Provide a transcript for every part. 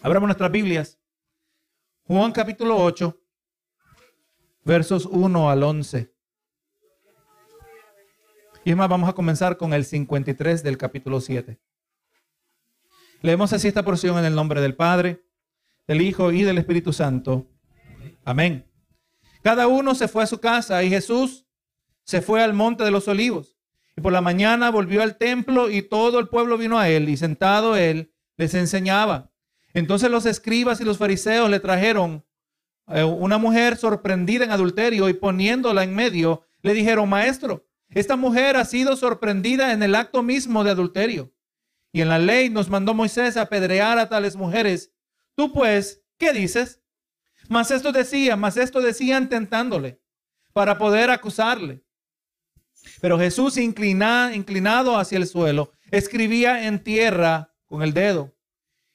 Abramos nuestras Biblias. Juan capítulo 8, versos 1 al 11. Y es más, vamos a comenzar con el 53 del capítulo 7. Leemos así esta porción en el nombre del Padre, del Hijo y del Espíritu Santo. Amén. Cada uno se fue a su casa y Jesús se fue al monte de los olivos. Y por la mañana volvió al templo y todo el pueblo vino a él y sentado él les enseñaba. Entonces los escribas y los fariseos le trajeron eh, una mujer sorprendida en adulterio y poniéndola en medio, le dijeron, maestro, esta mujer ha sido sorprendida en el acto mismo de adulterio. Y en la ley nos mandó Moisés a apedrear a tales mujeres. Tú pues, ¿qué dices? Mas esto decía, mas esto decían tentándole para poder acusarle. Pero Jesús inclinado hacia el suelo, escribía en tierra con el dedo.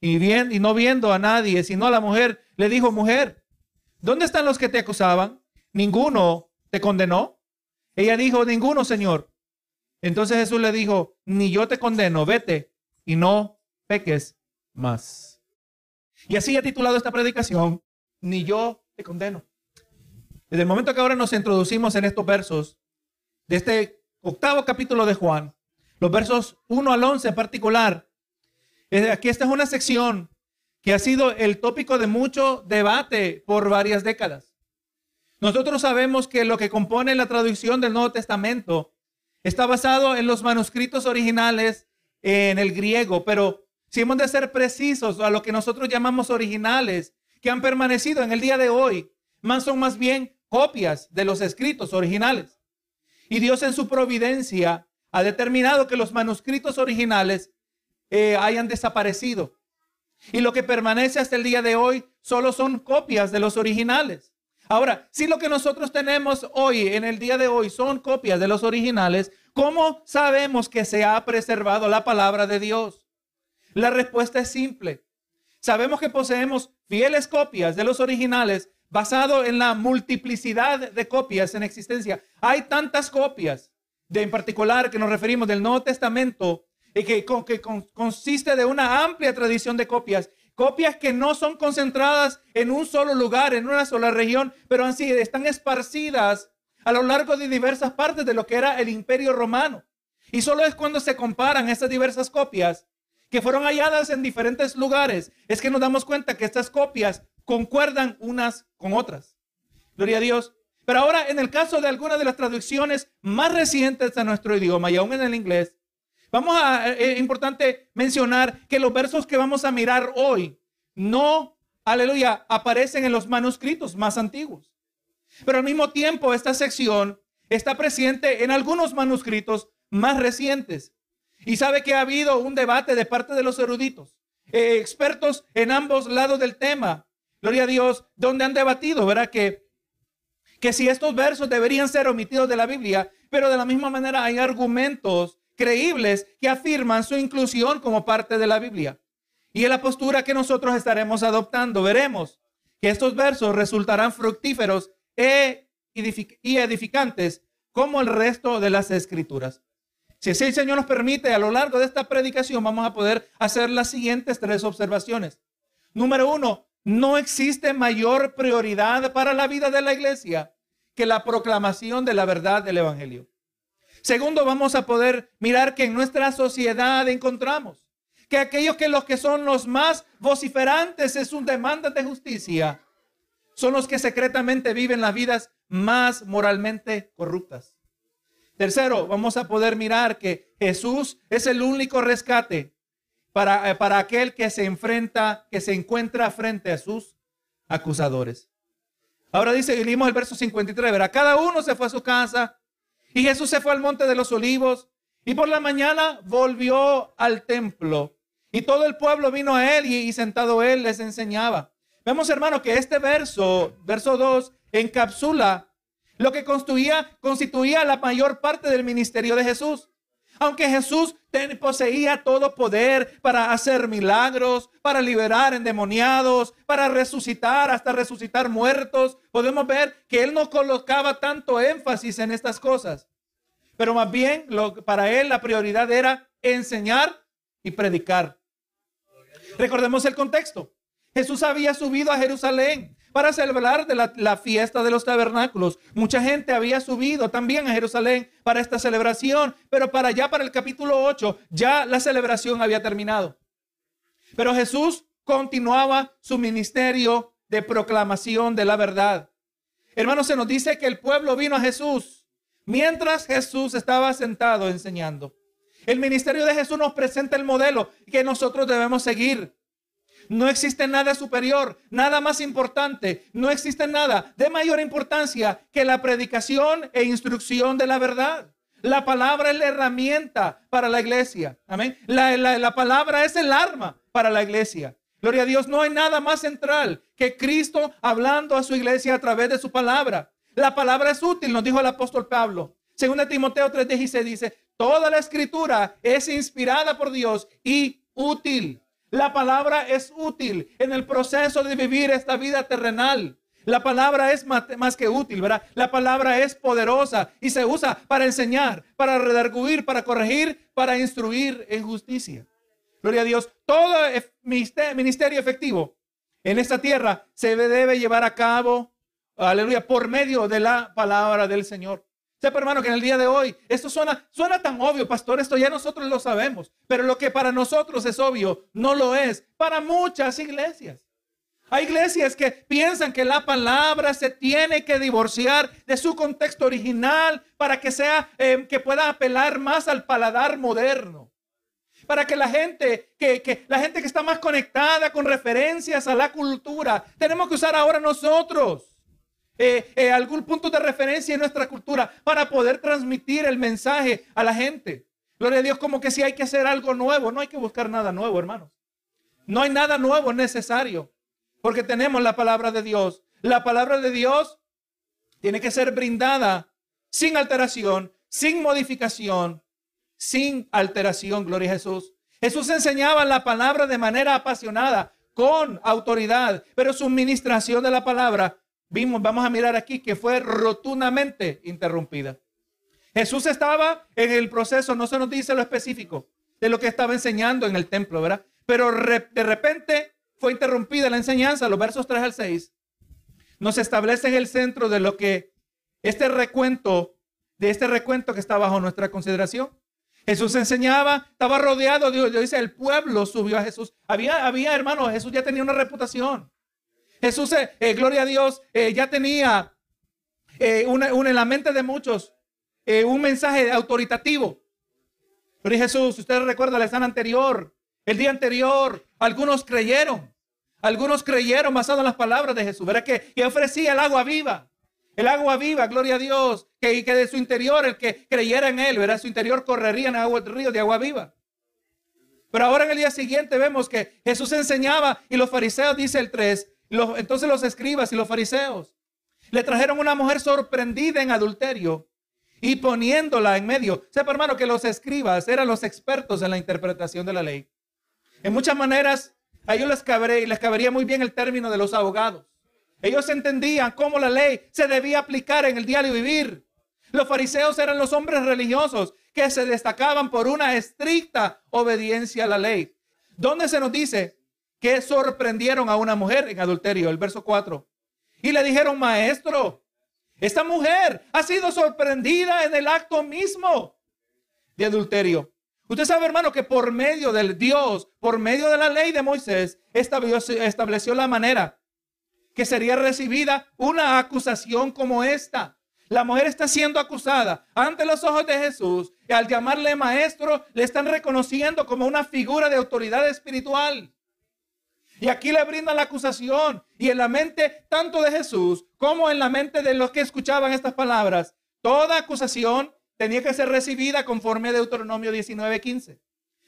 y, bien, y no viendo a nadie, sino a la mujer, le dijo, mujer, ¿dónde están los que te acusaban? ¿Ninguno te condenó? Ella dijo, ninguno, Señor. Entonces Jesús le dijo, ni yo te condeno, vete y no peques más. Y así ha titulado esta predicación, ni yo te condeno. Desde el momento que ahora nos introducimos en estos versos de este octavo capítulo de Juan, los versos 1 al 11 en particular, Aquí esta es una sección que ha sido el tópico de mucho debate por varias décadas. Nosotros sabemos que lo que compone la traducción del Nuevo Testamento está basado en los manuscritos originales en el griego, pero si hemos de ser precisos a lo que nosotros llamamos originales, que han permanecido en el día de hoy, más son más bien copias de los escritos originales. Y Dios en su providencia ha determinado que los manuscritos originales eh, hayan desaparecido. Y lo que permanece hasta el día de hoy solo son copias de los originales. Ahora, si lo que nosotros tenemos hoy, en el día de hoy, son copias de los originales, ¿cómo sabemos que se ha preservado la palabra de Dios? La respuesta es simple. Sabemos que poseemos fieles copias de los originales basado en la multiplicidad de copias en existencia. Hay tantas copias, de en particular que nos referimos del Nuevo Testamento, y que, que consiste de una amplia tradición de copias. Copias que no son concentradas en un solo lugar, en una sola región, pero así están esparcidas a lo largo de diversas partes de lo que era el imperio romano. Y solo es cuando se comparan estas diversas copias que fueron halladas en diferentes lugares, es que nos damos cuenta que estas copias concuerdan unas con otras. Gloria a Dios. Pero ahora, en el caso de algunas de las traducciones más recientes de nuestro idioma, y aún en el inglés, Vamos a, es eh, eh, importante mencionar que los versos que vamos a mirar hoy no, aleluya, aparecen en los manuscritos más antiguos. Pero al mismo tiempo esta sección está presente en algunos manuscritos más recientes. Y sabe que ha habido un debate de parte de los eruditos, eh, expertos en ambos lados del tema. Gloria a Dios, donde han debatido, ¿verdad? Que, que si estos versos deberían ser omitidos de la Biblia, pero de la misma manera hay argumentos creíbles que afirman su inclusión como parte de la Biblia. Y en la postura que nosotros estaremos adoptando, veremos que estos versos resultarán fructíferos e y edificantes como el resto de las escrituras. Si el Señor nos permite, a lo largo de esta predicación vamos a poder hacer las siguientes tres observaciones. Número uno, no existe mayor prioridad para la vida de la iglesia que la proclamación de la verdad del Evangelio. Segundo, vamos a poder mirar que en nuestra sociedad encontramos que aquellos que los que son los más vociferantes en sus demandas de justicia son los que secretamente viven las vidas más moralmente corruptas. Tercero, vamos a poder mirar que Jesús es el único rescate para, eh, para aquel que se enfrenta, que se encuentra frente a sus acusadores. Ahora dice, leímos el verso 53, verá, cada uno se fue a su casa y Jesús se fue al monte de los olivos y por la mañana volvió al templo. Y todo el pueblo vino a él y, sentado él les enseñaba. Vemos, hermano, que este verso, verso 2, encapsula lo que constituía, constituía la mayor parte del ministerio de Jesús. Aunque Jesús poseía todo poder para hacer milagros, para liberar endemoniados, para resucitar, hasta resucitar muertos, podemos ver que él no colocaba tanto énfasis en estas cosas. Pero más bien, lo, para él la prioridad era enseñar y predicar. Recordemos el contexto. Jesús había subido a Jerusalén para celebrar de la, fiesta de los tabernáculos. Mucha gente había subido también a Jerusalén para esta celebración, pero para allá, para el capítulo 8, ya la celebración había terminado. Pero Jesús continuaba su ministerio de proclamación de la verdad. Hermanos, se nos dice que el pueblo vino a Jesús mientras Jesús estaba sentado enseñando. El ministerio de Jesús nos presenta el modelo que nosotros debemos seguir. No existe nada superior, nada más importante, no existe nada de mayor importancia que la predicación e instrucción de la verdad. La palabra es la herramienta para la iglesia. Amén. La, la, palabra es el arma para la iglesia. Gloria a Dios, no hay nada más central que Cristo hablando a su iglesia a través de su palabra. La palabra es útil, nos dijo el apóstol Pablo. Según Timoteo 3:16 dice, toda la escritura es inspirada por Dios y útil la palabra es útil en el proceso de vivir esta vida terrenal. La palabra es más que útil, ¿verdad? La palabra es poderosa y se usa para enseñar, para redarguir, para corregir, para instruir en justicia. Gloria a Dios. Todo ministerio efectivo en esta tierra se debe llevar a cabo, aleluya, por medio de la palabra del Señor. Sepa, hermano, que en el día de hoy esto suena, suena tan obvio, pastor, esto ya nosotros lo sabemos, pero lo que para nosotros es obvio, no lo es para muchas iglesias. Hay iglesias que piensan que la palabra se tiene que divorciar de su contexto original para que sea, eh, que pueda apelar más al paladar moderno. Para que la gente, que, que la gente que está más conectada con referencias a la cultura, tenemos que usar ahora nosotros. Eh, eh, algún punto de referencia en nuestra cultura para poder transmitir el mensaje a la gente. Gloria a Dios, como que si hay que hacer algo nuevo, no hay que buscar nada nuevo, hermanos. No hay nada nuevo necesario, porque tenemos la palabra de Dios. La palabra de Dios tiene que ser brindada sin alteración, sin modificación, sin alteración, gloria a Jesús. Jesús enseñaba la palabra de manera apasionada, con autoridad, pero su ministración de la palabra vimos, vamos a mirar aquí que fue rotundamente interrumpida. Jesús estaba en el proceso, no se nos dice lo específico de lo que estaba enseñando en el templo, ¿verdad? Pero de repente fue interrumpida la enseñanza, los versos 3 al 6. Nos establece en el centro de lo que este recuento, de este recuento que está bajo nuestra consideración. Jesús enseñaba, estaba rodeado, Dios, dice, el pueblo subió a Jesús. Había, había, hermano, Jesús ya tenía una reputación. Jesús, eh, eh, gloria a Dios, eh, ya tenía una, en la mente de muchos un mensaje autoritativo. Pero Jesús, usted recuerda la escena anterior, el día anterior, algunos creyeron. Algunos creyeron basado en las palabras de Jesús. Verá que, que ofrecía el agua viva. El agua viva, gloria a Dios. Que, que de su interior, el que creyera en él, verá, su interior correría en agua, río de agua viva. Pero ahora en el día siguiente vemos que Jesús enseñaba y los fariseos, dice el 3, entonces los escribas y los fariseos le trajeron una mujer sorprendida en adulterio y poniéndola en medio. Sepa, hermano, que los escribas eran los expertos en la interpretación de la ley. En muchas maneras, a ellos les, cabería muy bien el término de los abogados. Ellos entendían cómo la ley se debía aplicar en el diario vivir. Los fariseos eran los hombres religiosos que se destacaban por una estricta obediencia a la ley. ¿Dónde se nos dice que sorprendieron a una mujer en adulterio, el verso 4. Y le dijeron, maestro, esta mujer ha sido sorprendida en el acto mismo de adulterio. Usted sabe, hermano, que por medio del Dios, por medio de la ley de Moisés, estableció, la manera que sería recibida una acusación como esta. La mujer está siendo acusada ante los ojos de Jesús y al llamarle maestro le están reconociendo como una figura de autoridad espiritual. Y aquí le brindan la acusación. Y en la mente tanto de Jesús como en la mente de los que escuchaban estas palabras, toda acusación tenía que ser recibida conforme a Deuteronomio 19:15.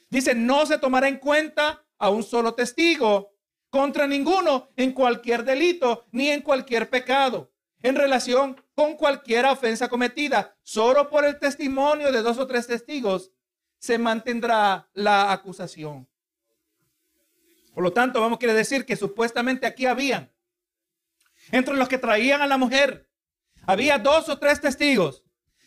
Dice, no se tomará en cuenta a un solo testigo, contra ninguno en cualquier delito ni en cualquier pecado en relación con cualquier ofensa cometida. Solo por el testimonio de dos o tres testigos se mantendrá la acusación. Por lo tanto, vamos a decir que supuestamente aquí habían, entre los que traían a la mujer, había dos o tres testigos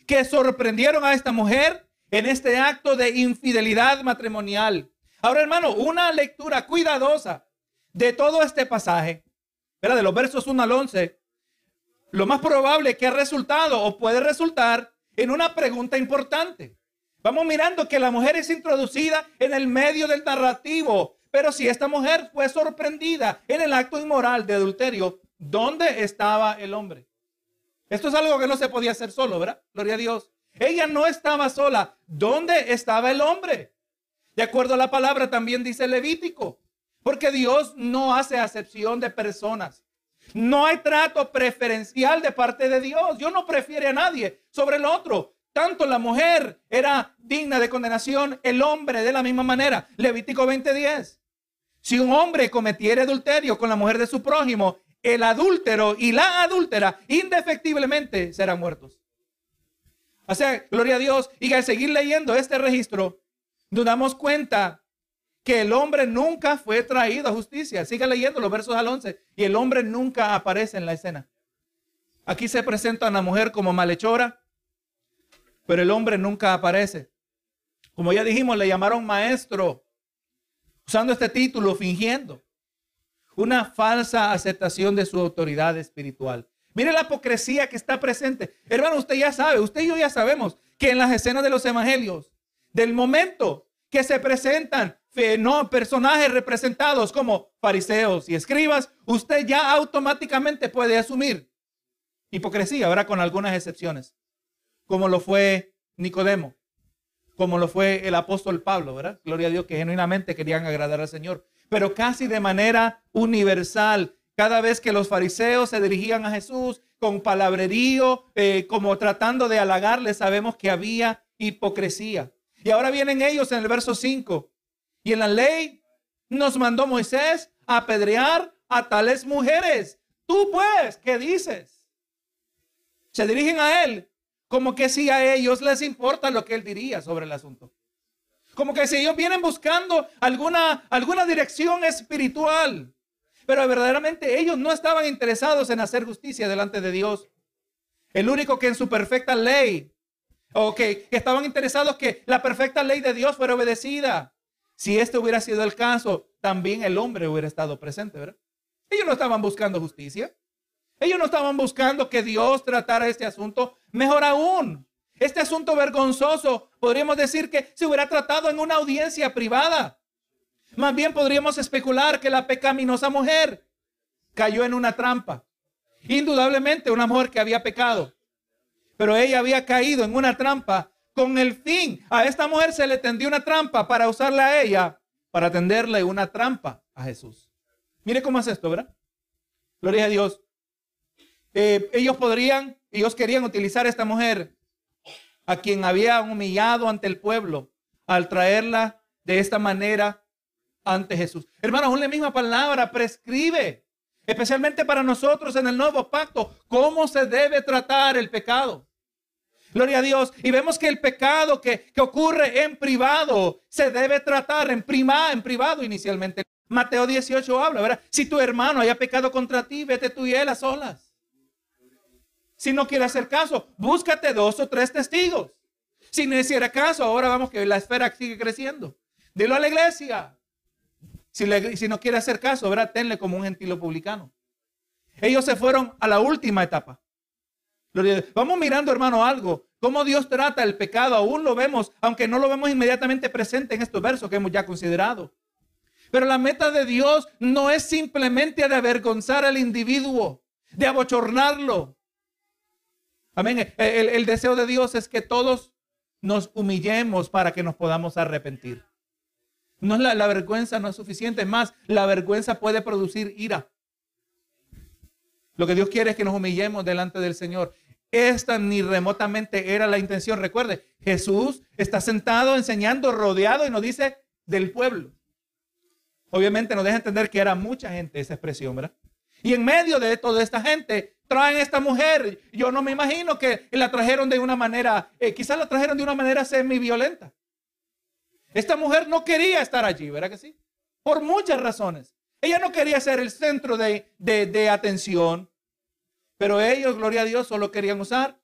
que sorprendieron a esta mujer en este acto de infidelidad matrimonial. Ahora, hermano, una lectura cuidadosa de todo este pasaje, de los versos 1 al 11, lo más probable que ha resultado o puede resultar en una pregunta importante. Vamos mirando que la mujer es introducida en el medio del narrativo, pero si esta mujer fue sorprendida en el acto inmoral de adulterio, ¿dónde estaba el hombre? Esto es algo que no se podía hacer solo, ¿verdad? Gloria a Dios. Ella no estaba sola. ¿Dónde estaba el hombre? De acuerdo a la palabra también dice Levítico. Porque Dios no hace acepción de personas. No hay trato preferencial de parte de Dios. Dios no prefiere a nadie sobre el otro. Tanto la mujer era digna de condenación, el hombre de la misma manera. Levítico 20:10. Si un hombre cometiera adulterio con la mujer de su prójimo, el adúltero y la adúltera indefectiblemente serán muertos. O sea, gloria a Dios. Y al seguir leyendo este registro, nos damos cuenta que el hombre nunca fue traído a justicia. Siga leyendo los versos al 11. Y el hombre nunca aparece en la escena. Aquí se presenta a la mujer como malhechora, pero el hombre nunca aparece. Como ya dijimos, le llamaron maestro, usando este título, fingiendo una falsa aceptación de su autoridad espiritual. Mire la hipocresía que está presente. Hermano, usted ya sabe, usted y yo ya sabemos que en las escenas de los evangelios, del momento que se presentan no, personajes representados como fariseos y escribas, usted ya automáticamente puede asumir hipocresía, ahora con algunas excepciones, como lo fue Nicodemo, como lo fue el apóstol Pablo, ¿verdad? Gloria a Dios que genuinamente querían agradar al Señor pero casi de manera universal. Cada vez que los fariseos se dirigían a Jesús con palabrerío, eh, como tratando de halagarle, sabemos que había hipocresía. Y ahora vienen ellos en el verso 5. Y en la ley nos mandó Moisés a apedrear a tales mujeres. Tú pues, ¿qué dices? Se dirigen a él como que si a ellos les importa lo que él diría sobre el asunto. Como que si ellos vienen buscando alguna, alguna dirección espiritual. Pero verdaderamente ellos no estaban interesados en hacer justicia delante de Dios. El único que en su perfecta ley, o que, estaban interesados que la perfecta ley de Dios fuera obedecida. Si este hubiera sido el caso, también el hombre hubiera estado presente, ¿verdad? Ellos no estaban buscando justicia. Ellos no estaban buscando que Dios tratara este asunto. Mejor aún, este asunto vergonzoso podríamos decir que se hubiera tratado en una audiencia privada. Más bien podríamos especular que la pecaminosa mujer cayó en una trampa. Indudablemente una mujer que había pecado. Pero ella había caído en una trampa con el fin. A esta mujer se le tendió una trampa para usarla a ella, para tenderle una trampa a Jesús. Mire cómo es esto, ¿verdad? Gloria a Dios. Eh, ellos podrían, ellos querían utilizar a esta mujer a quien había humillado ante el pueblo al traerla de esta manera ante Jesús. Hermanos, la misma palabra prescribe, especialmente para nosotros en el nuevo pacto, cómo se debe tratar el pecado. Gloria a Dios. Y vemos que el pecado que, ocurre en privado se debe tratar en, prima, en privado inicialmente. Mateo 18 habla, ¿verdad? Si tu hermano haya pecado contra ti, vete tú y él a solas. Si no quiere hacer caso, búscate dos o tres testigos. Si no hiciera caso, ahora vamos que la esfera sigue creciendo. Dilo a la iglesia. Si, no quiere hacer caso, ¿verdad? Tenle como un gentil publicano. Ellos se fueron a la última etapa. Vamos mirando, hermano, algo. Cómo Dios trata el pecado. Aún lo vemos, aunque no lo vemos inmediatamente presente en estos versos que hemos ya considerado. Pero la meta de Dios no es simplemente de avergonzar al individuo, de abochornarlo, Amén. El, deseo de Dios es que todos nos humillemos para que nos podamos arrepentir. No la, la vergüenza no es suficiente, más la vergüenza puede producir ira. Lo que Dios quiere es que nos humillemos delante del Señor. Esta ni remotamente era la intención. Recuerde, Jesús está sentado enseñando, rodeado y nos dice del pueblo. Obviamente nos deja entender que era mucha gente esa expresión, ¿verdad? Y en medio de toda esta gente, traen a esta mujer. Yo no me imagino que la trajeron de una manera, eh, quizás la trajeron de una manera semi-violenta. Esta mujer no quería estar allí, ¿verdad que sí? Por muchas razones. Ella no quería ser el centro de, de atención, pero ellos, gloria a Dios, solo querían usar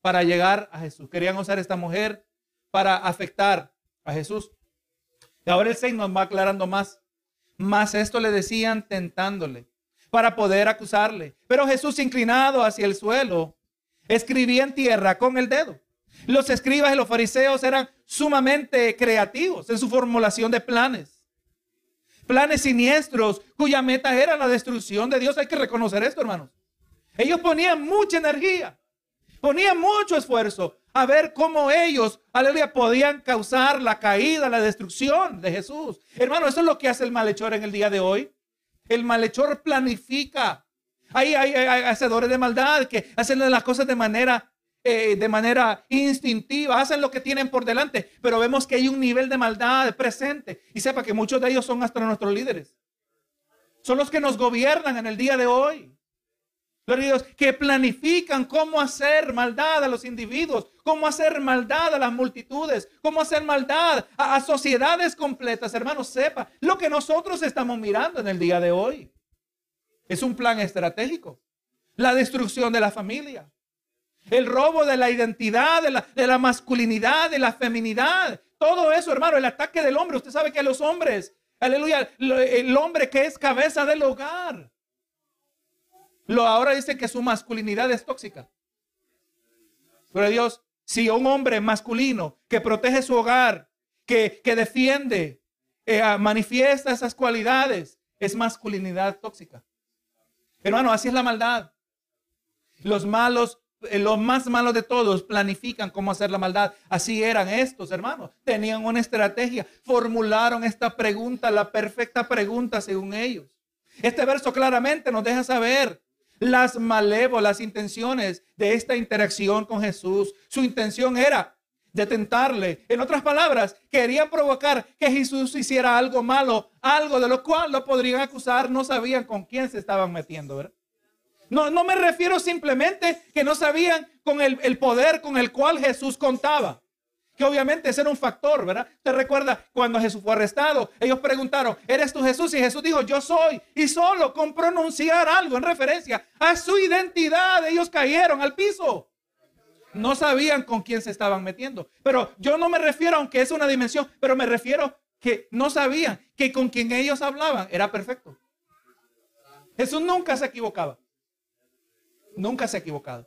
para llegar a Jesús. Querían usar esta mujer para afectar a Jesús. Y ahora el Señor nos va aclarando más. Más esto le decían tentándole para poder acusarle. Pero Jesús inclinado hacia el suelo, escribía en tierra con el dedo. Los escribas y los fariseos eran sumamente creativos en su formulación de planes. Planes siniestros cuya meta era la destrucción de Dios. Hay que reconocer esto, hermanos. Ellos ponían mucha energía, ponían mucho esfuerzo a ver cómo ellos, aleluya, podían causar la caída, la destrucción de Jesús. Hermano, eso es lo que hace el malhechor en el día de hoy. El malhechor planifica. Hay, hacedores de maldad que hacen las cosas de manera, eh, de manera instintiva, hacen lo que tienen por delante, pero vemos que hay un nivel de maldad presente. Y sepa que muchos de ellos son hasta nuestros líderes. Son los que nos gobiernan en el día de hoy que planifican cómo hacer maldad a los individuos, cómo hacer maldad a las multitudes, cómo hacer maldad a, a sociedades completas. Hermanos, sepa lo que nosotros estamos mirando en el día de hoy. Es un plan estratégico. La destrucción de la familia. El robo de la identidad, de la, de la masculinidad, de la feminidad. Todo eso, hermano, el ataque del hombre. Usted sabe que los hombres, aleluya, el hombre que es cabeza del hogar lo ahora dice que su masculinidad es tóxica. Pero Dios, si un hombre masculino que protege su hogar, que, que defiende, eh, manifiesta esas cualidades, es masculinidad tóxica. Hermano, así es la maldad. Los malos, eh, los más malos de todos, planifican cómo hacer la maldad. Así eran estos, hermanos. Tenían una estrategia, formularon esta pregunta, la perfecta pregunta según ellos. Este verso claramente nos deja saber las malévolas intenciones de esta interacción con Jesús. Su intención era de tentarle. En otras palabras, querían provocar que Jesús hiciera algo malo, algo de lo cual lo podrían acusar. No sabían con quién se estaban metiendo, ¿verdad? No, no me refiero simplemente que no sabían con el, el poder con el cual Jesús contaba que obviamente ese era un factor, ¿verdad? Te recuerda cuando Jesús fue arrestado, ellos preguntaron, ¿eres tú Jesús? Y Jesús dijo, yo soy. Y solo con pronunciar algo en referencia a su identidad, ellos cayeron al piso. No sabían con quién se estaban metiendo. Pero yo no me refiero, aunque es una dimensión, pero me refiero que no sabían que con quien ellos hablaban era perfecto. Jesús nunca se equivocaba. Nunca se ha equivocado.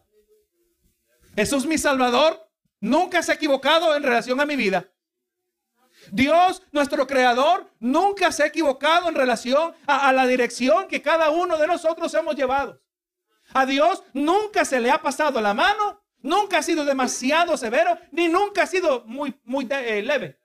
Jesús mi Salvador nunca se ha equivocado en relación a mi vida. Dios, nuestro creador, nunca se ha equivocado en relación a, la dirección que cada uno de nosotros hemos llevado. A Dios nunca se le ha pasado la mano, nunca ha sido demasiado severo, ni nunca ha sido muy, muy eh, leve.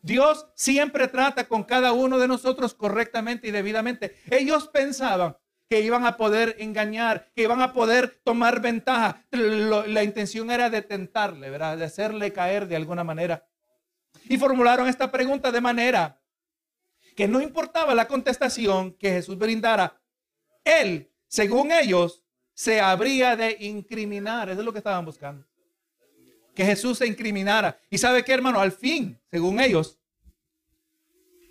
Dios siempre trata con cada uno de nosotros correctamente y debidamente. Ellos pensaban que iban a poder engañar, que iban a poder tomar ventaja. la intención era de tentarle, ¿verdad? De hacerle caer de alguna manera. Y formularon esta pregunta de manera que no importaba la contestación que Jesús brindara, él, según ellos, se habría de incriminar. Eso es lo que estaban buscando. Que Jesús se incriminara. Y sabe qué, hermano, al fin, según ellos,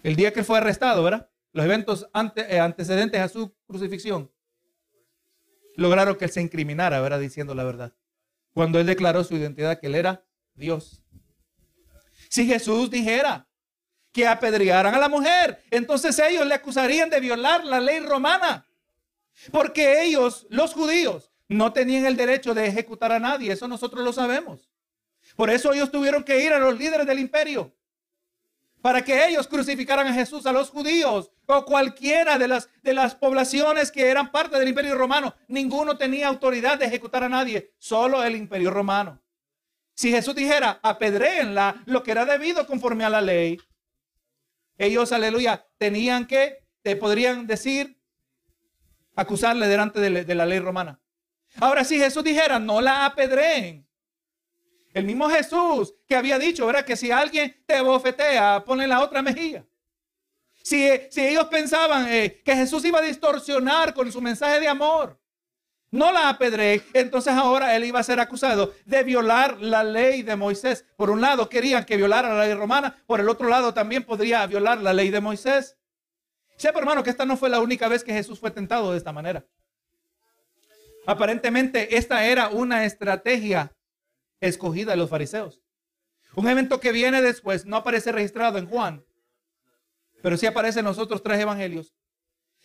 el día que fue arrestado, ¿verdad? Los eventos eh, antecedentes a su crucifixión, lograron que él se incriminara, ¿verdad? Diciendo la verdad. Cuando él declaró su identidad, que él era Dios. Si Jesús dijera que apedrearan a la mujer, entonces ellos le acusarían de violar la ley romana. Porque ellos, los judíos, no tenían el derecho de ejecutar a nadie. Eso nosotros lo sabemos. Por eso ellos tuvieron que ir a los líderes del imperio para que ellos crucificaran a Jesús a los judíos o cualquiera de las, de las poblaciones que eran parte del imperio romano. Ninguno tenía autoridad de ejecutar a nadie, solo el imperio romano. Si Jesús dijera, apedréenla, lo que era debido conforme a la ley, ellos, aleluya, tenían que, te podrían decir, acusarle delante de, de la ley romana. Ahora, si Jesús dijera, no la apedreen, el mismo Jesús que había dicho, ¿verdad? Que si alguien te bofetea, pone la otra mejilla. Si, si ellos pensaban eh, que Jesús iba a distorsionar con su mensaje de amor, no la apedré, entonces ahora él iba a ser acusado de violar la ley de Moisés. Por un lado querían que violara la ley romana, por el otro lado también podría violar la ley de Moisés. Sepa hermano que esta no fue la única vez que Jesús fue tentado de esta manera. Aparentemente esta era una estrategia escogida de los fariseos. Un evento que viene después no aparece registrado en Juan, pero sí aparece en los otros tres evangelios.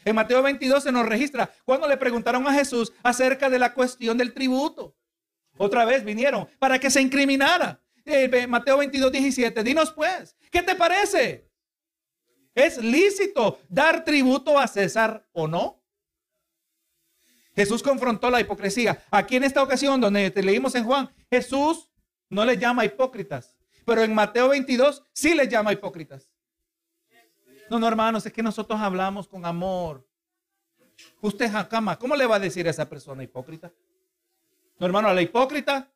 En Mateo 22 se nos registra cuando le preguntaron a Jesús acerca de la cuestión del tributo. Otra vez vinieron para que se incriminara. Eh, Mateo 22, 17. Dinos pues, ¿qué te parece? ¿Es lícito dar tributo a César o no? Jesús confrontó la hipocresía. Aquí en esta ocasión, donde te leímos en Juan, Jesús no les llama hipócritas, pero en Mateo 22 sí les llama hipócritas. No, no, hermanos, es que nosotros hablamos con amor. Usted, Jacama, ¿cómo le va a decir a esa persona hipócrita? No, hermano, a la hipócrita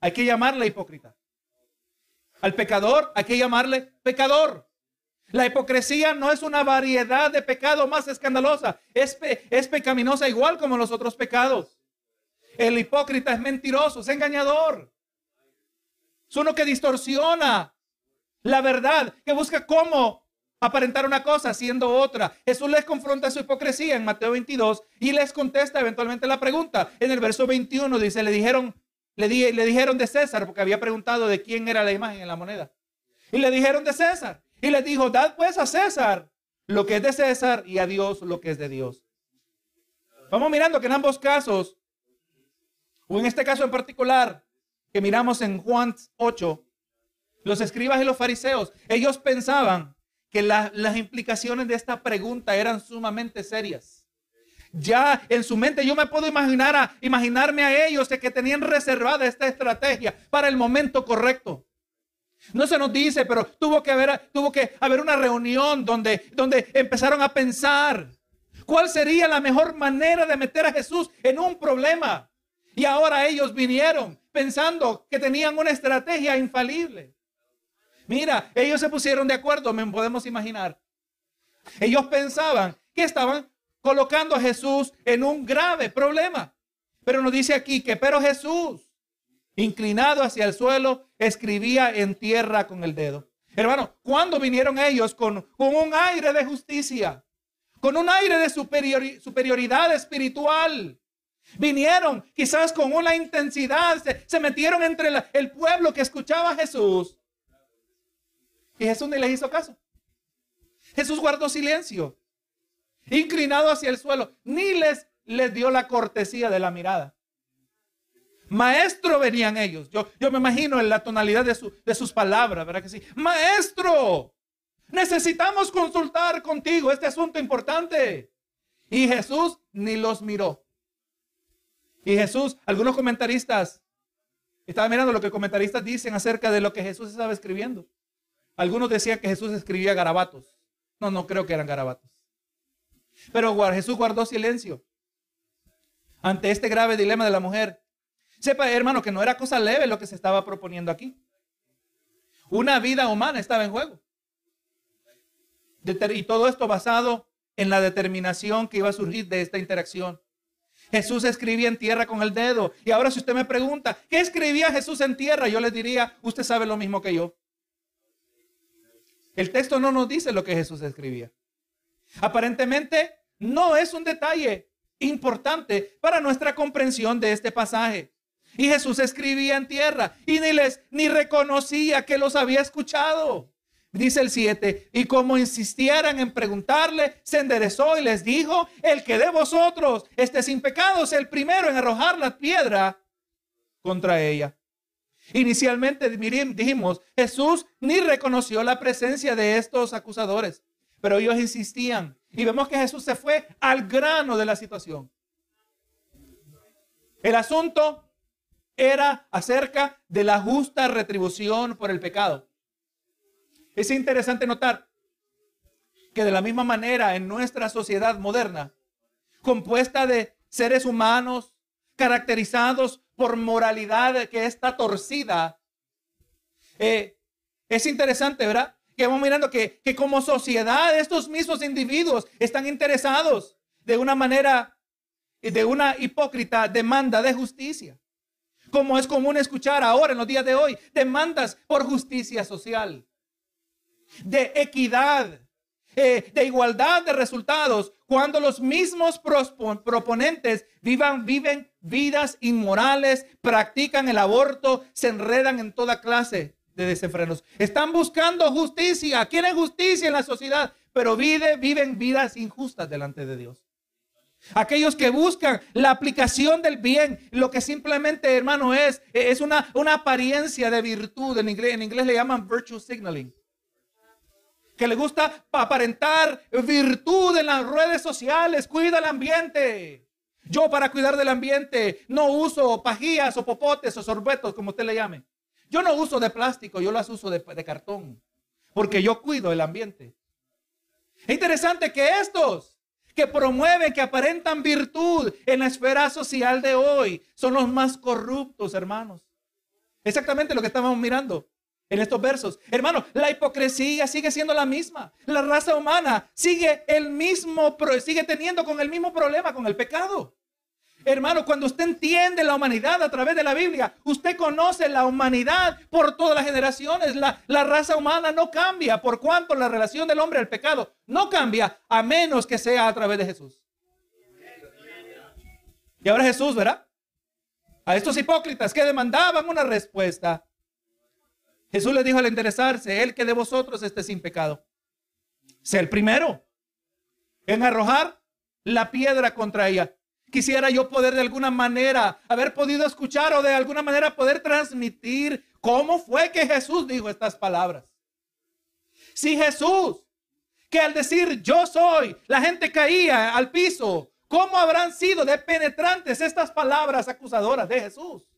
hay que llamarle hipócrita. Al pecador hay que llamarle pecador. La hipocresía no es una variedad de pecado más escandalosa. Es, es pecaminosa igual como los otros pecados. El hipócrita es mentiroso, es engañador. Es uno que distorsiona la verdad, que busca cómo aparentar una cosa siendo otra. Jesús les confronta su hipocresía en Mateo 22 y les contesta eventualmente la pregunta. En el verso 21 dice, le dijeron, le, le dijeron de César, porque había preguntado de quién era la imagen en la moneda. Y le dijeron de César. Y le dijo, dad pues a César lo que es de César y a Dios lo que es de Dios. Vamos mirando que en ambos casos, o en este caso en particular, que miramos en Juan 8, los escribas y los fariseos, ellos pensaban que las implicaciones de esta pregunta eran sumamente serias. Ya en su mente yo me puedo imaginar a, imaginarme a ellos que tenían reservada esta estrategia para el momento correcto. No se nos dice, pero tuvo que haber, tuvo que haber una reunión donde, donde empezaron a pensar cuál sería la mejor manera de meter a Jesús en un problema. Y ahora ellos vinieron pensando que tenían una estrategia infalible. Mira, ellos se pusieron de acuerdo, me podemos imaginar. Ellos pensaban que estaban colocando a Jesús en un grave problema. Pero nos dice aquí que, pero Jesús, inclinado hacia el suelo, escribía en tierra con el dedo. Hermano, ¿cuándo vinieron ellos con, con un aire de justicia? Con un aire de superioridad espiritual. Vinieron quizás con una intensidad, se, metieron entre el pueblo que escuchaba a Jesús y Jesús ni les hizo caso. Jesús guardó silencio, inclinado hacia el suelo, ni les, les dio la cortesía de la mirada. Maestro venían ellos. Yo, yo me imagino en la tonalidad de, de sus palabras, ¿verdad que sí? Maestro, necesitamos consultar contigo este asunto importante. Y Jesús ni los miró. Y Jesús, algunos comentaristas, estaba mirando lo que comentaristas dicen acerca de lo que Jesús estaba escribiendo. Algunos decían que Jesús escribía garabatos. No, no creo que eran garabatos. Pero Jesús guardó silencio ante este grave dilema de la mujer. Sepa, hermano, que no era cosa leve lo que se estaba proponiendo aquí. Una vida humana estaba en juego. Y todo esto basado en la determinación que iba a surgir de esta interacción. Jesús escribía en tierra con el dedo. Y ahora si usted me pregunta, ¿qué escribía Jesús en tierra? Yo le diría, usted sabe lo mismo que yo. El texto no nos dice lo que Jesús escribía. Aparentemente no es un detalle importante para nuestra comprensión de este pasaje. Y Jesús escribía en tierra y ni les ni reconocía que los había escuchado. Dice el 7, y como insistieran en preguntarle, se enderezó y les dijo, el que de vosotros esté sin pecados, el primero en arrojar la piedra contra ella. Inicialmente dijimos, Jesús ni reconoció la presencia de estos acusadores, pero ellos insistían. Y vemos que Jesús se fue al grano de la situación. El asunto era acerca de la justa retribución por el pecado. Es interesante notar que de la misma manera en nuestra sociedad moderna, compuesta de seres humanos caracterizados por moralidad que está torcida. Eh, es interesante, ¿verdad? que vamos mirando que, que como sociedad estos mismos individuos están interesados de una manera, de una hipócrita demanda de justicia. Como es común escuchar ahora en los días de hoy, demandas por justicia social, de equidad, eh, de igualdad de resultados, cuando los mismos proponentes vivan, viven vidas inmorales, practican el aborto, se enredan en toda clase de desenfrenos. Están buscando justicia, quieren justicia en la sociedad, pero vive, viven vidas injustas delante de Dios. Aquellos que buscan la aplicación del bien, lo que simplemente, hermano, es, es una, una apariencia de virtud. En inglés, en inglés le llaman virtue signaling. Que le gusta aparentar virtud en las redes sociales, cuida el ambiente. Yo para cuidar del ambiente no uso pajillas o popotes o sorbetos, como usted le llame. Yo no uso de plástico, yo las uso de, de cartón, porque yo cuido el ambiente. Es interesante que estos que promueven, que aparentan virtud en la esfera social de hoy, son los más corruptos, hermanos. Exactamente lo que estábamos mirando en estos versos. Hermano, la hipocresía sigue siendo la misma. La raza humana sigue el mismo, sigue teniendo con el mismo problema con el pecado. Hermano, cuando usted entiende la humanidad a través de la Biblia, usted conoce la humanidad por todas las generaciones. La, la, raza humana no cambia por cuanto la relación del hombre al pecado no cambia a menos que sea a través de Jesús. Y ahora Jesús, ¿verdad? A estos hipócritas que demandaban una respuesta. Jesús les dijo al interesarse, el que de vosotros esté sin pecado. Sea el primero en arrojar la piedra contra ella. Quisiera yo poder de alguna manera haber podido escuchar o de alguna manera poder transmitir cómo fue que Jesús dijo estas palabras. Si Jesús, que al decir yo soy, la gente caía al piso, ¿cómo habrán sido de penetrantes estas palabras acusadoras de Jesús?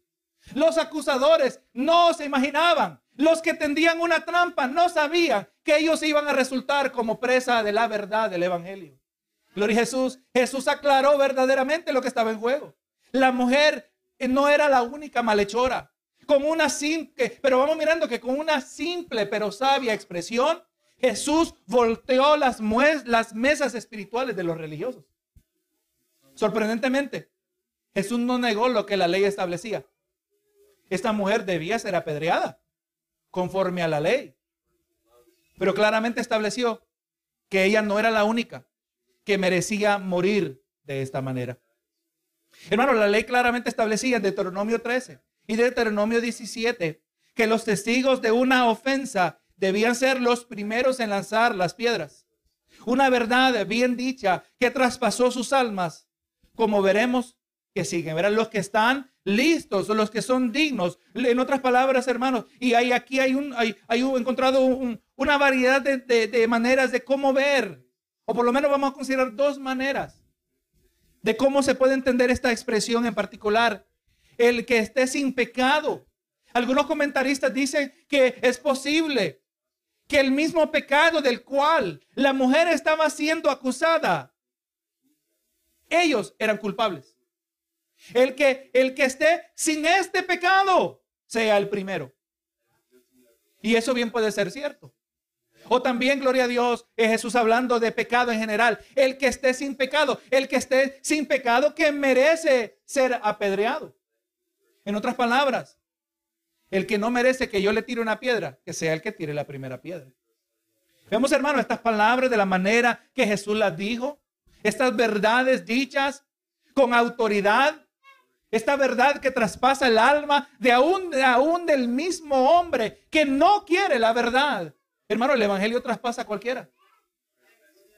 Los acusadores no se imaginaban. Los que tendían una trampa no sabían que ellos iban a resultar como presa de la verdad del Evangelio. Gloria a Jesús. Jesús aclaró verdaderamente lo que estaba en juego. La mujer no era la única malhechora. Con una simple, pero vamos mirando que con una simple pero sabia expresión, Jesús volteó las, las mesas espirituales de los religiosos. Sorprendentemente, Jesús no negó lo que la ley establecía. Esta mujer debía ser apedreada conforme a la ley. Pero claramente estableció que ella no era la única que merecía morir de esta manera. Hermano, la ley claramente establecía en Deuteronomio 13 y Deuteronomio 17 que los testigos de una ofensa debían ser los primeros en lanzar las piedras. Una verdad bien dicha que traspasó sus almas, como veremos que siguen. Verán los que están listos, los que son dignos. En otras palabras, hermanos, y hay, aquí hay, un, hay, hay encontrado una variedad de, de maneras de cómo ver o por lo menos vamos a considerar dos maneras de cómo se puede entender esta expresión en particular. El que esté sin pecado. Algunos comentaristas dicen que es posible que el mismo pecado del cual la mujer estaba siendo acusada, ellos eran culpables. El que, el que esté sin este pecado sea el primero. Y eso bien puede ser cierto. O también, gloria a Dios, es Jesús hablando de pecado en general. El que esté sin pecado, el que esté sin pecado que merece ser apedreado. En otras palabras, el que no merece que yo le tire una piedra, que sea el que tire la primera piedra. Vemos, hermano, estas palabras de la manera que Jesús las dijo, estas verdades dichas con autoridad, esta verdad que traspasa el alma de aún, aún del mismo hombre que no quiere la verdad, Hermano, el Evangelio traspasa a cualquiera.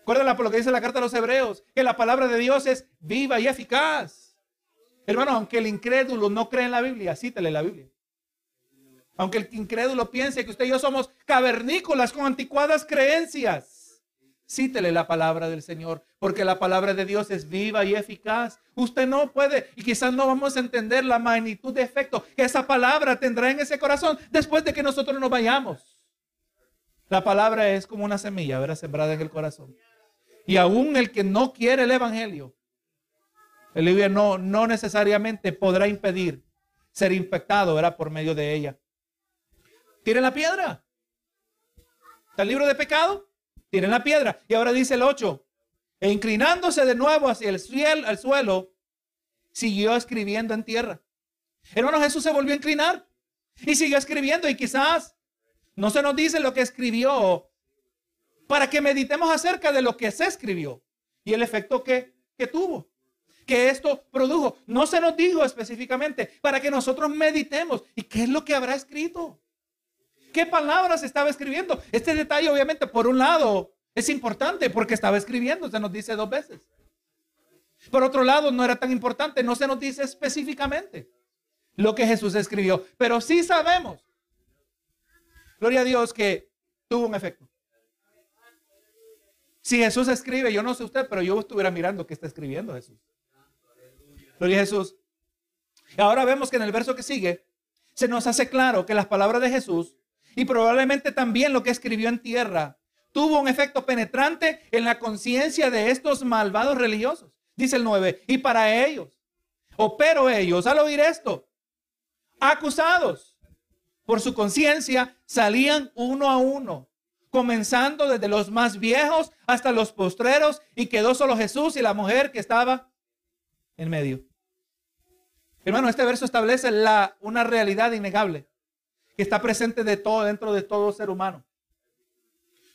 Acuérdenla por lo que dice la carta a los hebreos, que la palabra de Dios es viva y eficaz. Hermano, aunque el incrédulo no cree en la Biblia, cítale la Biblia. Aunque el incrédulo piense que usted y yo somos cavernícolas con anticuadas creencias, cítele la palabra del Señor, porque la palabra de Dios es viva y eficaz. Usted no puede, y quizás no vamos a entender la magnitud de efecto que esa palabra tendrá en ese corazón después de que nosotros nos vayamos. La palabra es como una semilla, ¿verdad? Sembrada en el corazón. Y aún el que no quiere el evangelio, el libro no, no necesariamente podrá impedir ser infectado, ¿verdad? Por medio de ella. Tire la piedra. Está el libro de pecado, tienen la piedra. Y ahora dice el 8, e inclinándose de nuevo hacia el cielo, al suelo, siguió escribiendo en tierra. Hermano, Jesús se volvió a inclinar y siguió escribiendo y quizás no se nos dice lo que escribió para que meditemos acerca de lo que se escribió y el efecto que, que tuvo que esto produjo. No se nos dijo específicamente para que nosotros meditemos. ¿Y qué es lo que habrá escrito? ¿Qué palabras estaba escribiendo? Este detalle obviamente por un lado es importante porque estaba escribiendo, se nos dice dos veces. Por otro lado, no era tan importante, no se nos dice específicamente lo que Jesús escribió, pero sí sabemos, gloria a Dios, que tuvo un efecto. Si Jesús escribe, yo no sé usted, pero yo estuviera mirando qué está escribiendo Jesús. Gloria a Jesús. Y ahora vemos que en el verso que sigue se nos hace claro que las palabras de Jesús y probablemente también lo que escribió en tierra tuvo un efecto penetrante en la conciencia de estos malvados religiosos. Dice el 9, y para ellos, o pero ellos al oír esto, acusados por su conciencia, salían uno a uno, comenzando desde los más viejos hasta los postreros, y quedó solo Jesús y la mujer que estaba en medio. Hermano, este verso establece la, una realidad innegable que está presente de todo dentro de todo ser humano.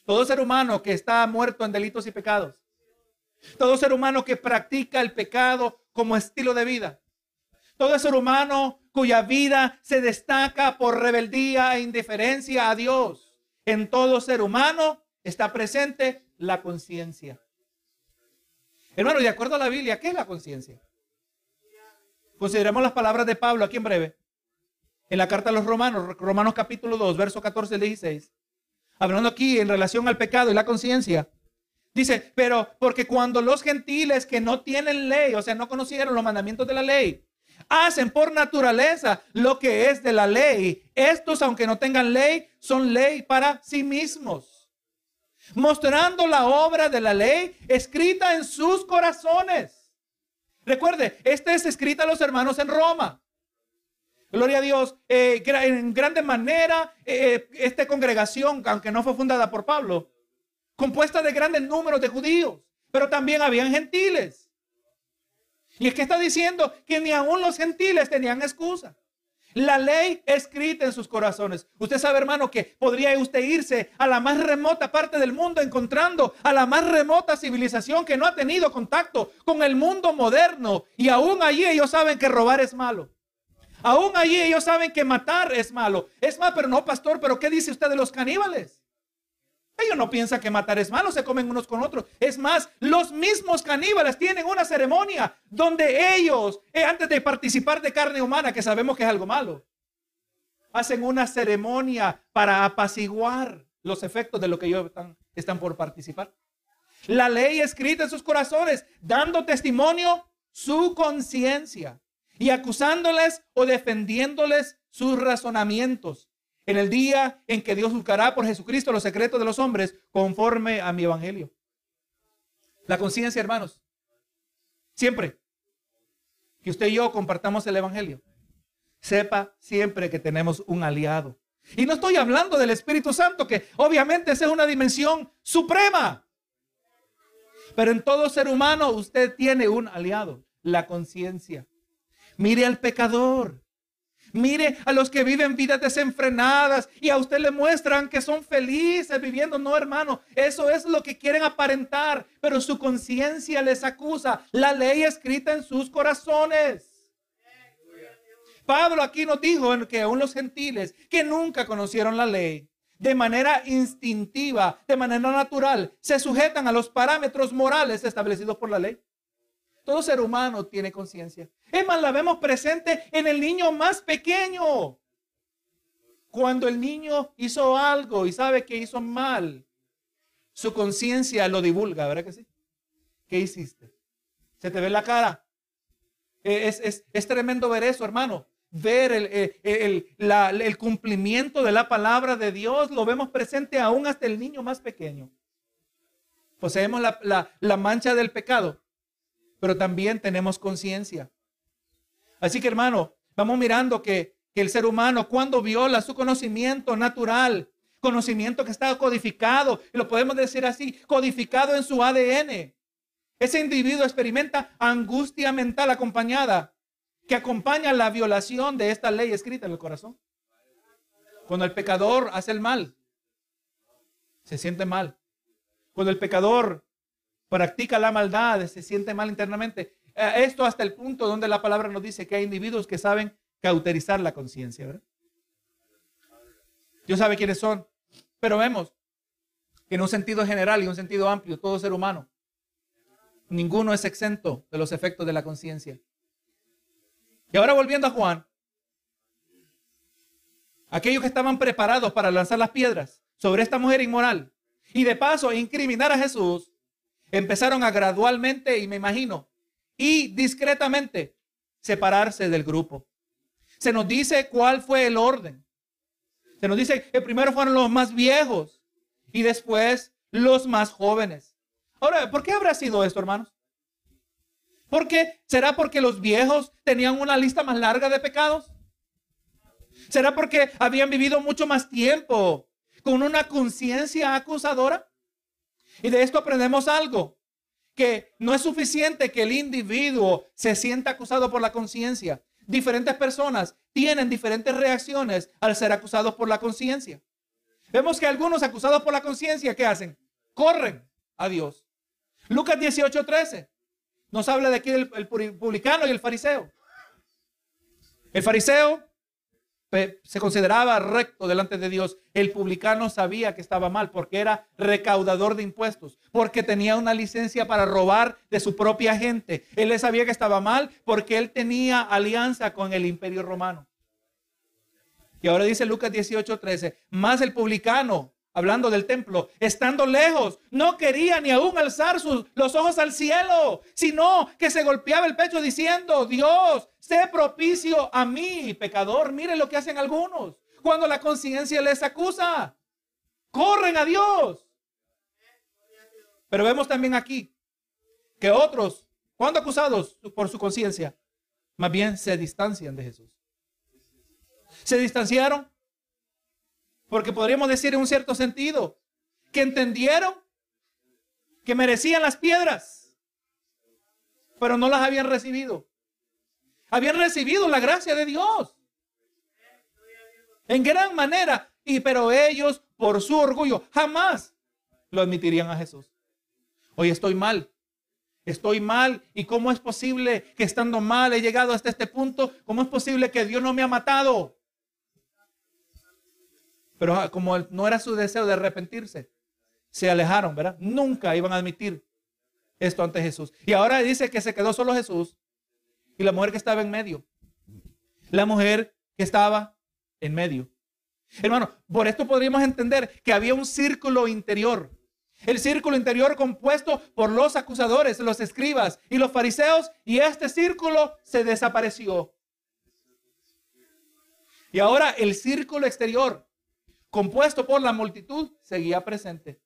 Todo ser humano que está muerto en delitos y pecados. Todo ser humano que practica el pecado como estilo de vida. Todo ser humano cuya vida se destaca por rebeldía e indiferencia a Dios. En todo ser humano está presente la conciencia. Hermano, de acuerdo a la Biblia, ¿qué es la conciencia? Consideremos las palabras de Pablo aquí en breve. En la carta a los romanos, Romanos capítulo 2, verso 14 al 16. Hablando aquí en relación al pecado y la conciencia. Dice, pero porque cuando los gentiles que no tienen ley, o sea, no conocieron los mandamientos de la ley, hacen por naturaleza lo que es de la ley, estos, aunque no tengan ley, son ley para sí mismos, mostrando la obra de la ley escrita en sus corazones Recuerde, este es escrita a los hermanos en Roma. Gloria a Dios. Eh, en grande manera, eh, eh, esta congregación, aunque no fue fundada por Pablo, compuesta de grandes números de judíos, pero también habían gentiles. Y es que está diciendo que ni aún los gentiles tenían excusa. La ley escrita en sus corazones. Usted sabe, hermano, que podría usted irse a la más remota parte del mundo encontrando a la más remota civilización que no ha tenido contacto con el mundo moderno. Y aún allí ellos saben que robar es malo. Aún allí ellos saben que matar es malo. Es más, pero no, pastor, pero ¿qué dice usted de los caníbales? Ellos no piensan que matar es malo, se comen unos con otros. Es más, los mismos caníbales tienen una ceremonia donde ellos, eh, antes de participar de carne humana, que sabemos que es algo malo, hacen una ceremonia para apaciguar los efectos de lo que ellos están por participar. La ley escrita en sus corazones, dando testimonio su conciencia y acusándoles o defendiéndoles sus razonamientos en el día en que Dios buscará por Jesucristo los secretos de los hombres conforme a mi evangelio. La conciencia, hermanos, siempre que usted y yo compartamos el evangelio, sepa siempre que tenemos un aliado. Y no estoy hablando del Espíritu Santo, que obviamente esa es una dimensión suprema. Pero en todo ser humano usted tiene un aliado, la conciencia. Mire al pecador. Mire a los que viven vidas desenfrenadas y a usted le muestran que son felices viviendo. No, hermano, eso es lo que quieren aparentar, pero su conciencia les acusa. La ley escrita en sus corazones. Pablo aquí nos dijo que aún los gentiles que nunca conocieron la ley, de manera instintiva, de manera natural, se sujetan a los parámetros morales establecidos por la ley. Todo ser humano tiene conciencia. Es más, la vemos presente en el niño más pequeño. Cuando el niño hizo algo y sabe que hizo mal, su conciencia lo divulga, ¿verdad que sí? ¿Qué hiciste? ¿Se te ve la cara? Eh, es, tremendo ver eso, hermano. Ver eh, el, cumplimiento de la palabra de Dios, lo vemos presente aún hasta el niño más pequeño. Poseemos la, la mancha del pecado, pero también tenemos conciencia. Así que hermano, vamos mirando que, el ser humano cuando viola su conocimiento natural, Conocimiento que está codificado, y lo podemos decir así, codificado en su ADN. Ese individuo experimenta angustia mental acompañada, que acompaña la violación de esta ley escrita en el corazón. Cuando el pecador hace el mal, se siente mal. Cuando el pecador practica la maldad, se siente mal internamente. Eh, esto hasta el punto donde la palabra nos dice que hay individuos que saben cauterizar la conciencia, ¿verdad? Dios sabe quiénes son. Pero vemos que en un sentido general y un sentido amplio, todo ser humano, ninguno es exento de los efectos de la conciencia. Y ahora volviendo a Juan, aquellos que estaban preparados para lanzar las piedras sobre esta mujer inmoral y de paso incriminar a Jesús, empezaron a gradualmente, y me imagino, y discretamente separarse del grupo. Se nos dice cuál fue el orden. Se nos dice que primero fueron los más viejos y después los más jóvenes. Ahora, ¿por qué habrá sido esto, hermanos? ¿Por qué? ¿Será porque los viejos tenían una lista más larga de pecados? ¿Será porque habían vivido mucho más tiempo con una conciencia acusadora? Y de esto aprendemos algo, que no es suficiente que el individuo se sienta acusado por la conciencia diferentes personas tienen diferentes reacciones al ser acusados por la conciencia. Vemos que algunos acusados por la conciencia, ¿qué hacen? Corren a Dios. Lucas 18, 13 nos habla de aquí del el publicano y el fariseo. El fariseo se consideraba recto delante de Dios. El publicano sabía que estaba mal porque era recaudador de impuestos, porque tenía una licencia para robar de su propia gente. Él sabía que estaba mal porque él tenía alianza con el imperio romano. Y ahora dice Lucas 18:13, más el publicano hablando del templo, estando lejos, no quería ni aún alzar sus, los ojos al cielo, sino que se golpeaba el pecho diciendo, Dios, sé propicio a mí, pecador. Mire lo que hacen algunos cuando la conciencia les acusa. Corren a Dios. Pero vemos también aquí que otros, cuando acusados por su conciencia, más bien se distancian de Jesús. Se distanciaron porque podríamos decir en un cierto sentido que entendieron que merecían las piedras, pero no las habían recibido. Habían recibido la gracia de Dios. En gran manera. Y pero ellos, por su orgullo, jamás lo admitirían a Jesús. Hoy estoy mal. Estoy mal. ¿Y cómo es posible que estando mal he llegado hasta este punto? ¿Cómo es posible que Dios no me ha matado? Pero ah, como no era su deseo de arrepentirse, se alejaron, ¿verdad? Nunca iban a admitir esto ante Jesús. Y ahora dice que se quedó solo Jesús y la mujer que estaba en medio. La mujer que estaba en medio. Hermano, por esto podríamos entender que había un círculo interior. El círculo interior compuesto por los acusadores, los escribas y los fariseos, y este círculo se desapareció. Y ahora el círculo exterior, compuesto por la multitud, seguía presente.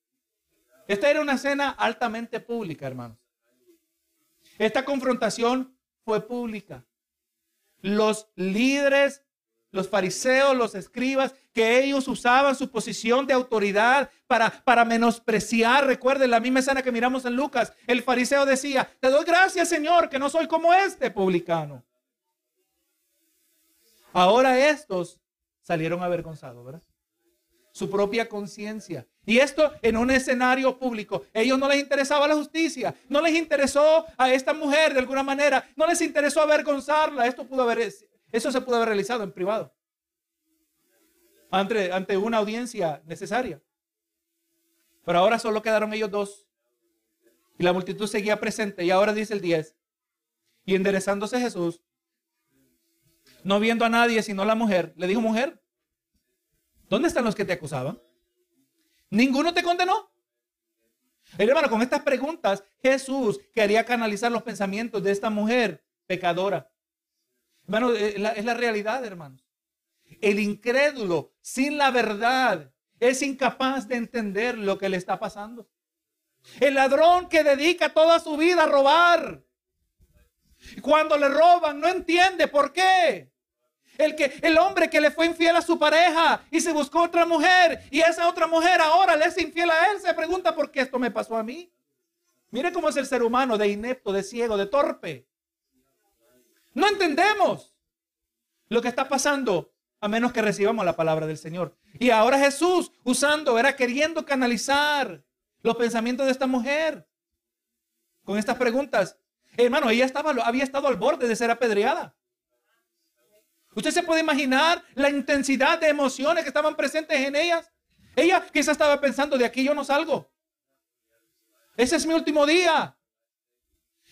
Esta era una escena altamente pública, hermanos. Esta confrontación fue pública. Los líderes, los fariseos, los escribas, que ellos usaban su posición de autoridad para, para menospreciar. Recuerden la misma escena que miramos en Lucas. El fariseo decía, te doy gracias Señor, que no soy como este publicano. Ahora estos salieron avergonzados, ¿verdad? Su propia conciencia. Y esto en un escenario público. Ellos no les interesaba la justicia, no les interesó a esta mujer de alguna manera, no les interesó avergonzarla. Esto pudo haber, eso se pudo haber realizado en privado, ante, ante una audiencia necesaria. Pero ahora solo quedaron ellos dos. Y la multitud seguía presente. Y ahora dice el 10. Y enderezándose Jesús, no viendo a nadie sino a la mujer, le dijo, mujer, ¿Dónde están los que te acusaban? ¿Ninguno te condenó? hermano, con estas preguntas, Jesús quería canalizar los pensamientos de esta mujer pecadora. Hermano, eh, es la realidad, hermanos. El incrédulo, sin la verdad, es incapaz de entender lo que le está pasando. El ladrón que dedica toda su vida a robar. Cuando le roban, no entiende por qué. El, que, el hombre que le fue infiel a su pareja y se buscó otra mujer y esa otra mujer ahora le es infiel a él, se pregunta por qué esto me pasó a mí. Mire cómo es el ser humano de inepto, de ciego, de torpe. No entendemos lo que está pasando a menos que recibamos la palabra del Señor. Y ahora Jesús usando, era queriendo canalizar los pensamientos de esta mujer con estas preguntas. Hermano, ella estaba, había estado al borde de ser apedreada. Usted se puede imaginar la intensidad de emociones que estaban presentes en ellas. Ella quizás estaba pensando, de aquí yo no salgo. Ese es mi último día.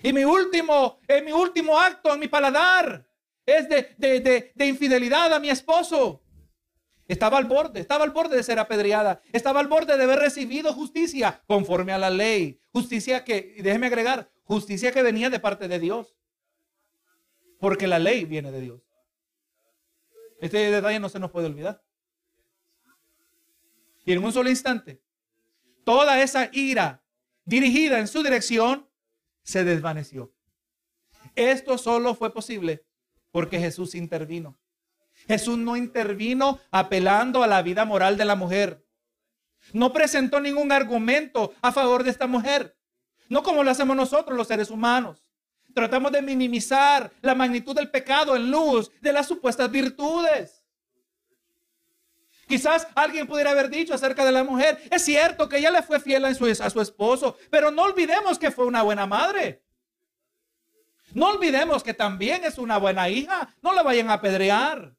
Y mi último, en mi último acto en mi paladar es de, de, de infidelidad a mi esposo. Estaba al borde, estaba al borde de ser apedreada, estaba al borde de haber recibido justicia conforme a la ley. Justicia que, déjeme agregar, justicia que venía de parte de Dios. Porque la ley viene de Dios. Este detalle no se nos puede olvidar. Y en un solo instante, toda esa ira dirigida en su dirección se desvaneció. Esto solo fue posible porque Jesús intervino. Jesús no intervino apelando a la vida moral de la mujer. No presentó ningún argumento a favor de esta mujer. No como lo hacemos nosotros los seres humanos. Tratamos de minimizar la magnitud del pecado en luz de las supuestas virtudes. Quizás alguien pudiera haber dicho acerca de la mujer, es cierto que ella le fue fiel a su, esposo, pero no olvidemos que fue una buena madre. No olvidemos que también es una buena hija. No la vayan a apedrear.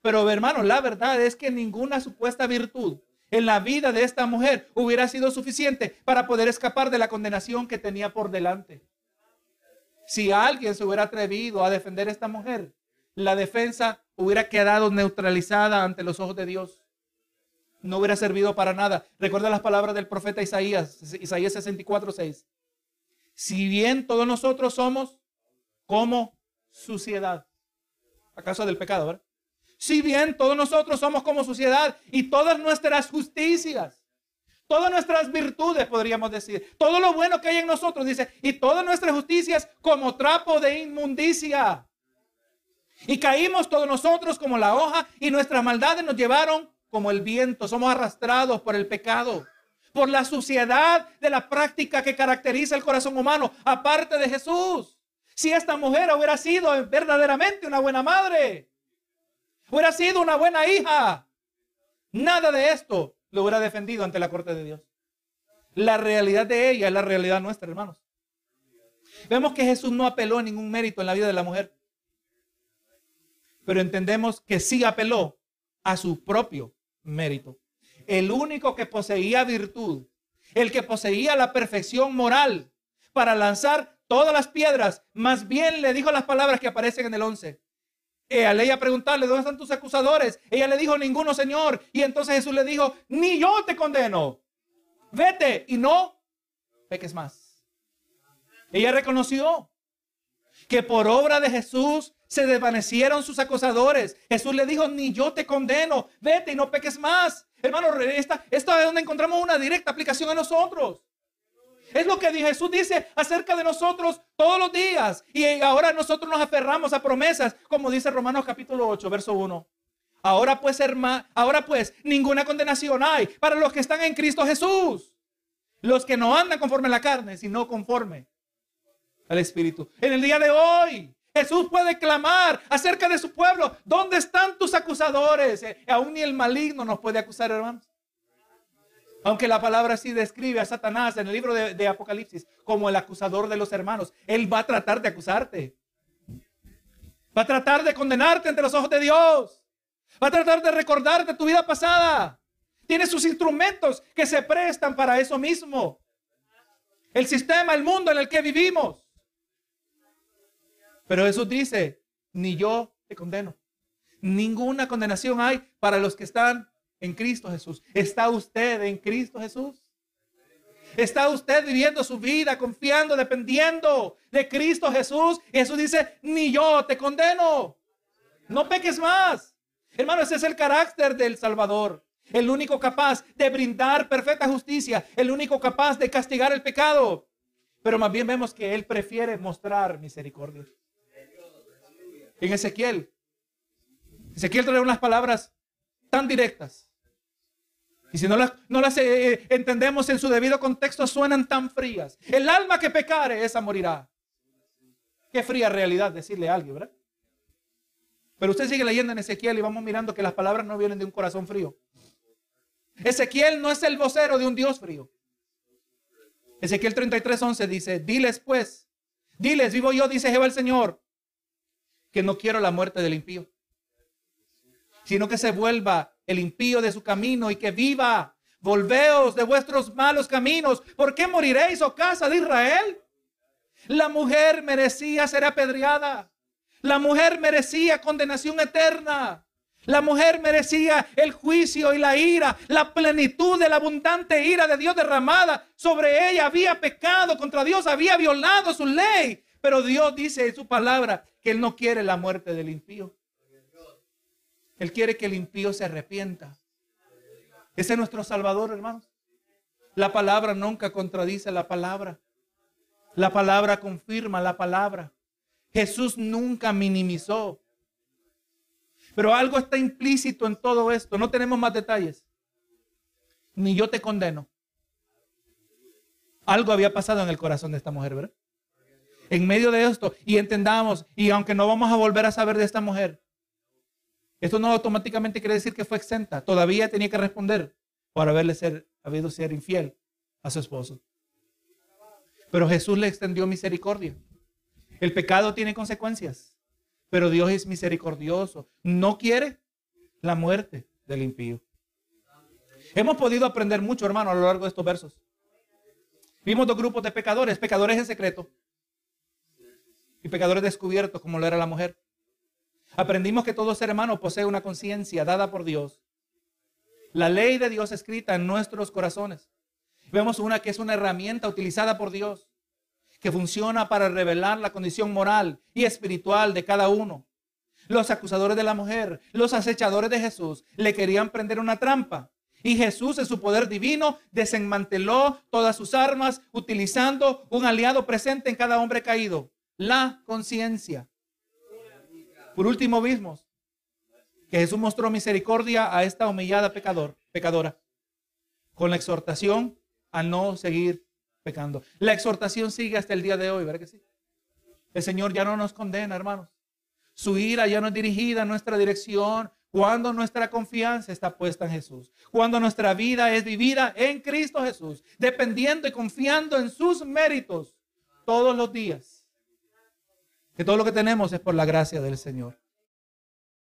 Pero hermanos, la verdad es que ninguna supuesta virtud en la vida de esta mujer hubiera sido suficiente para poder escapar de la condenación que tenía por delante. Si alguien se hubiera atrevido a defender a esta mujer, la defensa hubiera quedado neutralizada ante los ojos de Dios. No hubiera servido para nada. Recuerda las palabras del profeta Isaías, Isaías 64, 6. Si bien todos nosotros somos como suciedad, acaso del pecado, ¿verdad? Si bien todos nosotros somos como sociedad y todas nuestras justicias, todas nuestras virtudes, podríamos decir, todo lo bueno que hay en nosotros, dice, y todas nuestras justicias como trapo de inmundicia. Y caímos todos nosotros como la hoja y nuestras maldades nos llevaron como el viento. Somos arrastrados por el pecado, por la suciedad de la práctica que caracteriza el corazón humano, aparte de Jesús. Si esta mujer hubiera sido verdaderamente una buena madre, hubiera sido una buena hija. Nada de esto lo hubiera defendido ante la corte de Dios. La realidad de ella es la realidad nuestra, hermanos. Vemos que Jesús no apeló a ningún mérito en la vida de la mujer. Pero entendemos que sí apeló a su propio mérito. El único que poseía virtud, el que poseía la perfección moral para lanzar todas las piedras, más bien le dijo las palabras que aparecen en el 11. Ella le iba a preguntarle, ¿dónde están tus acusadores? Ella le dijo, ninguno, Señor. Y entonces Jesús le dijo, ni yo te condeno. Vete y no peques más. Ella reconoció que por obra de Jesús se desvanecieron sus acusadores. Jesús le dijo, ni yo te condeno. Vete y no peques más. Hermano, esta, esto es donde encontramos una directa aplicación a nosotros. Es lo que Jesús dice acerca de nosotros todos los días. Y ahora nosotros nos aferramos a promesas, como dice Romanos capítulo 8, verso 1. Ahora pues, hermano, ahora pues, ninguna condenación hay para los que están en Cristo Jesús. Los que no andan conforme a la carne, sino conforme al Espíritu. En el día de hoy, Jesús puede clamar acerca de su pueblo. ¿Dónde están tus acusadores? Eh, aún ni el maligno nos puede acusar, hermanos. Aunque la palabra sí describe a Satanás en el libro de, Apocalipsis como el acusador de los hermanos, él va a tratar de acusarte. Va a tratar de condenarte ante los ojos de Dios. Va a tratar de recordarte tu vida pasada. Tiene sus instrumentos que se prestan para eso mismo. El sistema, el mundo en el que vivimos. Pero Jesús dice, ni yo te condeno. Ninguna condenación hay para los que están en Cristo Jesús? ¿Está usted en Cristo Jesús? ¿Está usted viviendo su vida confiando, dependiendo de Cristo Jesús? Jesús dice, ni yo te condeno. No peques más. Hermano, ese es el carácter del Salvador. El único capaz de brindar perfecta justicia. El único capaz de castigar el pecado. Pero más bien vemos que Él prefiere mostrar misericordia. En Ezequiel Ezequiel trae unas palabras tan directas. Y si no las, no las eh, eh, entendemos en su debido contexto, suenan tan frías. El alma que pecare, esa morirá. Qué fría realidad decirle a alguien, ¿verdad? Pero usted sigue leyendo en Ezequiel y vamos mirando que las palabras no vienen de un corazón frío. Ezequiel no es el vocero de un Dios frío. Ezequiel 33, 11 dice, diles pues, diles, vivo yo, dice Jehová el Señor, que no quiero la muerte del impío, sino que se vuelva el impío de su camino y que viva. Volveos de vuestros malos caminos. ¿Por qué moriréis, oh casa de Israel? La mujer merecía ser apedreada. La mujer merecía condenación eterna. La mujer merecía el juicio y la ira, la plenitud de la abundante ira de Dios derramada sobre ella. Había pecado contra Dios, había violado su ley. Pero Dios dice en su palabra que Él no quiere la muerte del impío. Él quiere que el impío se arrepienta. Ese es nuestro Salvador, hermanos. La palabra nunca contradice la palabra. La palabra confirma la palabra. Jesús nunca minimizó. Pero algo está implícito en todo esto. No tenemos más detalles. Ni yo te condeno. Algo había pasado en el corazón de esta mujer, ¿verdad? En medio de esto, y entendamos, y aunque no vamos a volver a saber de esta mujer, esto no automáticamente quiere decir que fue exenta. Todavía tenía que responder por haberle ser, habido ser infiel a su esposo. Pero Jesús le extendió misericordia. El pecado tiene consecuencias, pero Dios es misericordioso. No quiere la muerte del impío. Hemos podido aprender mucho, hermano, a lo largo de estos versos. Vimos dos grupos de pecadores, pecadores en secreto y pecadores descubiertos, como lo era la mujer. Aprendimos que todo ser humano posee una conciencia dada por Dios. La ley de Dios escrita en nuestros corazones. Vemos una que es una herramienta utilizada por Dios, que funciona para revelar la condición moral y espiritual de cada uno. Los acusadores de la mujer, los acechadores de Jesús, le querían prender una trampa. Y Jesús en su poder divino desenmanteló todas sus armas utilizando un aliado presente en cada hombre caído, la conciencia. Por último, vimos que Jesús mostró misericordia a esta humillada pecador, pecadora con la exhortación a no seguir pecando. La exhortación sigue hasta el día de hoy, ¿verdad que sí? El Señor ya no nos condena, hermanos. Su ira ya no es dirigida en nuestra dirección cuando nuestra confianza está puesta en Jesús. Cuando nuestra vida es vivida en Cristo Jesús, dependiendo y confiando en sus méritos todos los días. Que todo lo que tenemos es por la gracia del Señor.